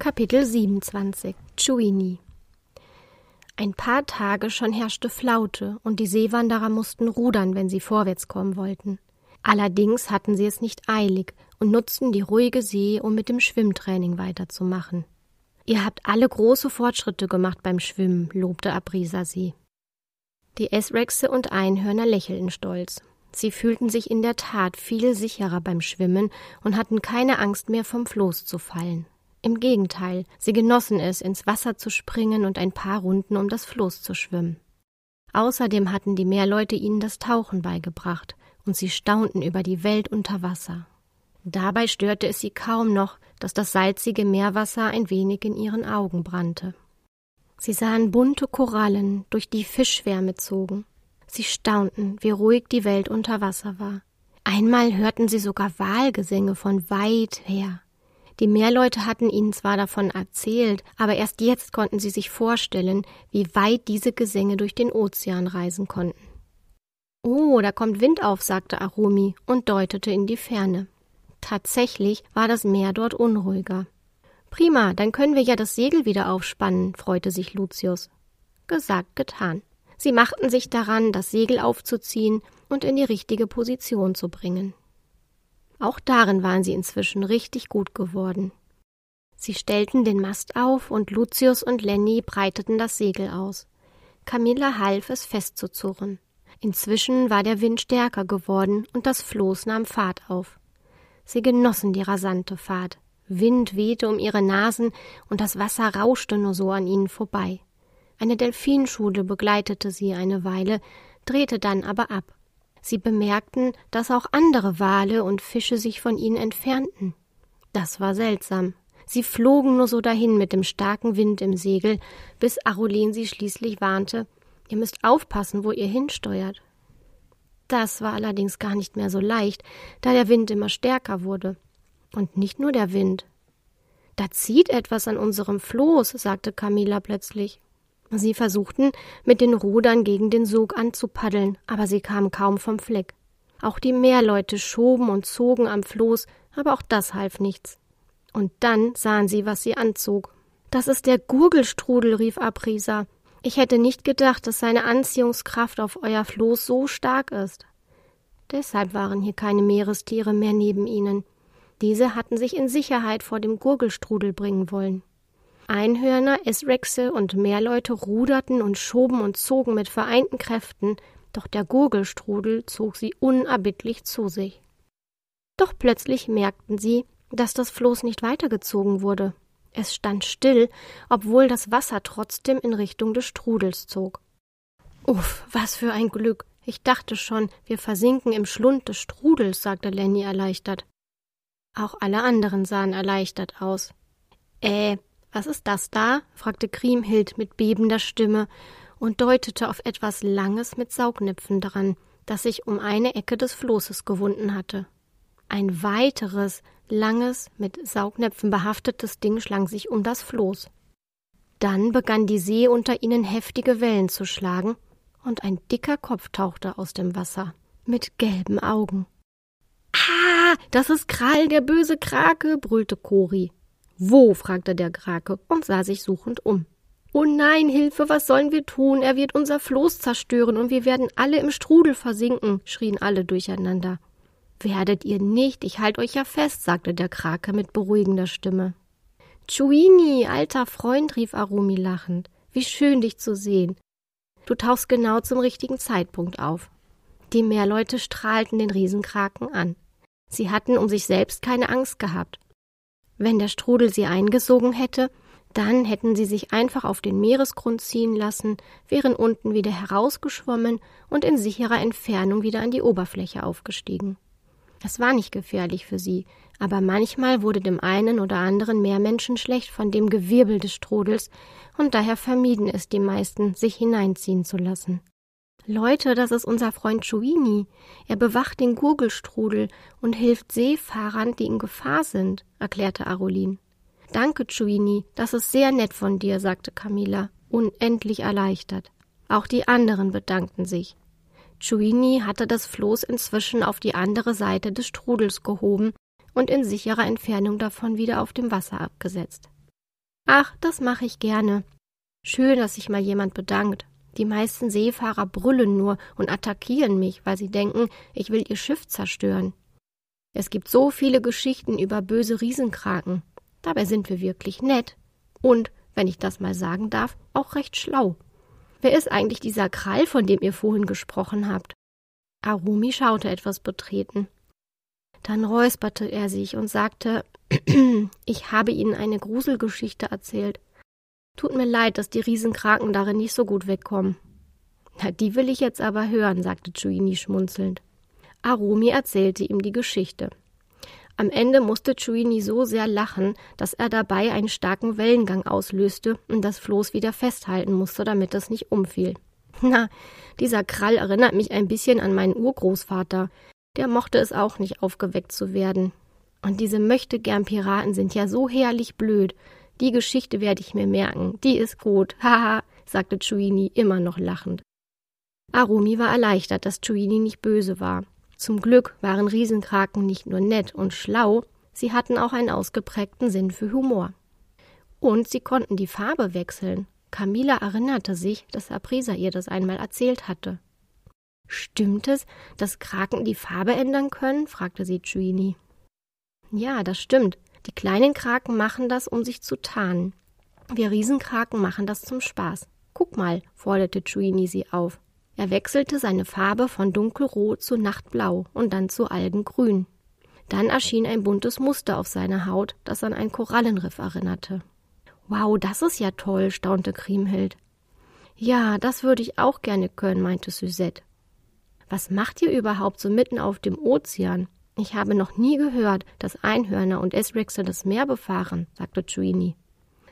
Kapitel 27 Chuini Ein paar Tage schon herrschte Flaute und die Seewanderer mussten rudern, wenn sie vorwärts kommen wollten. Allerdings hatten sie es nicht eilig und nutzten die ruhige See, um mit dem Schwimmtraining weiterzumachen. Ihr habt alle große Fortschritte gemacht beim Schwimmen, lobte Abrisa sie. Die Esrexe und Einhörner lächelten stolz. Sie fühlten sich in der Tat viel sicherer beim Schwimmen und hatten keine Angst mehr vom Floß zu fallen. Im Gegenteil, sie genossen es, ins Wasser zu springen und ein paar Runden um das Floß zu schwimmen. Außerdem hatten die Meerleute ihnen das Tauchen beigebracht, und sie staunten über die Welt unter Wasser. Dabei störte es sie kaum noch, dass das salzige Meerwasser ein wenig in ihren Augen brannte. Sie sahen bunte Korallen, durch die Fischschwärme zogen. Sie staunten, wie ruhig die Welt unter Wasser war. Einmal hörten sie sogar Wahlgesänge von weit her. Die Meerleute hatten ihnen zwar davon erzählt, aber erst jetzt konnten sie sich vorstellen, wie weit diese Gesänge durch den Ozean reisen konnten. Oh, da kommt Wind auf, sagte Arumi und deutete in die Ferne. Tatsächlich war das Meer dort unruhiger. Prima, dann können wir ja das Segel wieder aufspannen, freute sich Lucius. Gesagt, getan. Sie machten sich daran, das Segel aufzuziehen und in die richtige Position zu bringen. Auch darin waren sie inzwischen richtig gut geworden. Sie stellten den Mast auf und Lucius und Lenny breiteten das Segel aus. Camilla half es festzuzurren. Inzwischen war der Wind stärker geworden und das Floß nahm Fahrt auf. Sie genossen die rasante Fahrt. Wind wehte um ihre Nasen und das Wasser rauschte nur so an ihnen vorbei. Eine Delfinschule begleitete sie eine Weile, drehte dann aber ab. Sie bemerkten, dass auch andere Wale und Fische sich von ihnen entfernten. Das war seltsam. Sie flogen nur so dahin mit dem starken Wind im Segel, bis Arulin sie schließlich warnte, ihr müsst aufpassen, wo ihr hinsteuert. Das war allerdings gar nicht mehr so leicht, da der Wind immer stärker wurde. Und nicht nur der Wind. Da zieht etwas an unserem Floß, sagte Camilla plötzlich. Sie versuchten, mit den Rudern gegen den Sog anzupaddeln, aber sie kamen kaum vom Fleck. Auch die Meerleute schoben und zogen am Floß, aber auch das half nichts. Und dann sahen sie, was sie anzog. Das ist der Gurgelstrudel, rief Aprisa. Ich hätte nicht gedacht, dass seine Anziehungskraft auf euer Floß so stark ist. Deshalb waren hier keine Meerestiere mehr neben ihnen. Diese hatten sich in Sicherheit vor dem Gurgelstrudel bringen wollen. Einhörner, Esrexe und Meerleute ruderten und schoben und zogen mit vereinten Kräften, doch der Gurgelstrudel zog sie unerbittlich zu sich. Doch plötzlich merkten sie, dass das Floß nicht weitergezogen wurde. Es stand still, obwohl das Wasser trotzdem in Richtung des Strudels zog. Uff, was für ein Glück. Ich dachte schon, wir versinken im Schlund des Strudels, sagte Lenny erleichtert. Auch alle anderen sahen erleichtert aus. Äh, was ist das da? fragte Kriemhild mit bebender Stimme und deutete auf etwas Langes mit Saugnäpfen dran, das sich um eine Ecke des Floßes gewunden hatte. Ein weiteres, langes, mit Saugnäpfen behaftetes Ding schlang sich um das Floß. Dann begann die See unter ihnen heftige Wellen zu schlagen, und ein dicker Kopf tauchte aus dem Wasser, mit gelben Augen. Ah, das ist Krall, der böse Krake, brüllte Kori. Wo? fragte der Krake und sah sich suchend um. Oh nein, Hilfe, was sollen wir tun? Er wird unser Floß zerstören und wir werden alle im Strudel versinken, schrien alle durcheinander. Werdet ihr nicht, ich halt euch ja fest, sagte der Krake mit beruhigender Stimme. Chuini, alter Freund, rief Arumi lachend. Wie schön, dich zu sehen. Du tauchst genau zum richtigen Zeitpunkt auf. Die Meerleute strahlten den Riesenkraken an. Sie hatten um sich selbst keine Angst gehabt. Wenn der Strudel sie eingesogen hätte, dann hätten sie sich einfach auf den Meeresgrund ziehen lassen, wären unten wieder herausgeschwommen und in sicherer Entfernung wieder an die Oberfläche aufgestiegen. Es war nicht gefährlich für sie, aber manchmal wurde dem einen oder anderen Meermenschen schlecht von dem Gewirbel des Strudels, und daher vermieden es die meisten, sich hineinziehen zu lassen. Leute, das ist unser Freund Chuini. Er bewacht den Gurgelstrudel und hilft Seefahrern, die in Gefahr sind, erklärte Arolin. Danke, Chuini, das ist sehr nett von dir, sagte Camilla, unendlich erleichtert. Auch die anderen bedankten sich. Chuini hatte das Floß inzwischen auf die andere Seite des Strudels gehoben und in sicherer Entfernung davon wieder auf dem Wasser abgesetzt. Ach, das mache ich gerne. Schön, dass sich mal jemand bedankt. Die meisten Seefahrer brüllen nur und attackieren mich, weil sie denken, ich will ihr Schiff zerstören. Es gibt so viele Geschichten über böse Riesenkraken. Dabei sind wir wirklich nett. Und, wenn ich das mal sagen darf, auch recht schlau. Wer ist eigentlich dieser Krall, von dem ihr vorhin gesprochen habt? Arumi schaute etwas betreten. Dann räusperte er sich und sagte, ich habe Ihnen eine Gruselgeschichte erzählt. Tut mir leid, dass die Riesenkraken darin nicht so gut wegkommen. Na, die will ich jetzt aber hören, sagte Chuini schmunzelnd. Arumi erzählte ihm die Geschichte. Am Ende musste Chuini so sehr lachen, dass er dabei einen starken Wellengang auslöste und das Floß wieder festhalten musste, damit es nicht umfiel. Na, dieser Krall erinnert mich ein bisschen an meinen Urgroßvater. Der mochte es auch nicht, aufgeweckt zu werden. Und diese möchtegern Piraten sind ja so herrlich blöd. Die Geschichte werde ich mir merken. Die ist gut. Haha, sagte Chuini immer noch lachend. Arumi war erleichtert, dass Chuini nicht böse war. Zum Glück waren Riesenkraken nicht nur nett und schlau, sie hatten auch einen ausgeprägten Sinn für Humor. Und sie konnten die Farbe wechseln. Camilla erinnerte sich, dass Aprisa ihr das einmal erzählt hatte. Stimmt es, dass Kraken die Farbe ändern können? fragte sie Chuini. Ja, das stimmt. Die kleinen Kraken machen das, um sich zu tarnen. Wir Riesenkraken machen das zum Spaß. Guck mal, forderte Chuini sie auf. Er wechselte seine Farbe von dunkelrot zu nachtblau und dann zu algengrün. Dann erschien ein buntes Muster auf seiner Haut, das an ein Korallenriff erinnerte. Wow, das ist ja toll, staunte Kriemhild. Ja, das würde ich auch gerne können, meinte Suzette. Was macht ihr überhaupt so mitten auf dem Ozean? Ich habe noch nie gehört, dass Einhörner und Esrixe das Meer befahren, sagte Chuini.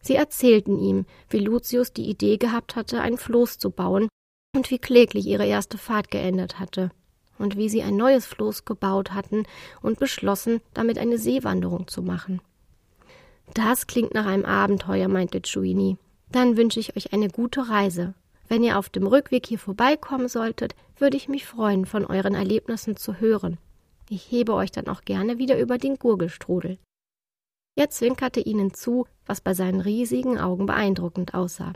Sie erzählten ihm, wie Lucius die Idee gehabt hatte, ein Floß zu bauen und wie kläglich ihre erste Fahrt geendet hatte und wie sie ein neues Floß gebaut hatten und beschlossen, damit eine Seewanderung zu machen. Das klingt nach einem Abenteuer, meinte Chuini. Dann wünsche ich euch eine gute Reise. Wenn ihr auf dem Rückweg hier vorbeikommen solltet, würde ich mich freuen, von euren Erlebnissen zu hören. Ich hebe euch dann auch gerne wieder über den Gurgelstrudel. Er zwinkerte ihnen zu, was bei seinen riesigen Augen beeindruckend aussah.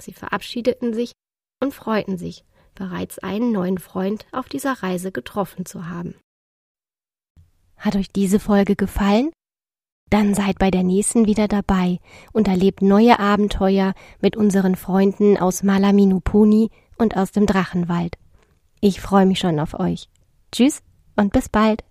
Sie verabschiedeten sich und freuten sich, bereits einen neuen Freund auf dieser Reise getroffen zu haben. Hat euch diese Folge gefallen? Dann seid bei der nächsten wieder dabei und erlebt neue Abenteuer mit unseren Freunden aus Malaminupuni und aus dem Drachenwald. Ich freue mich schon auf euch. Tschüss und bis bald.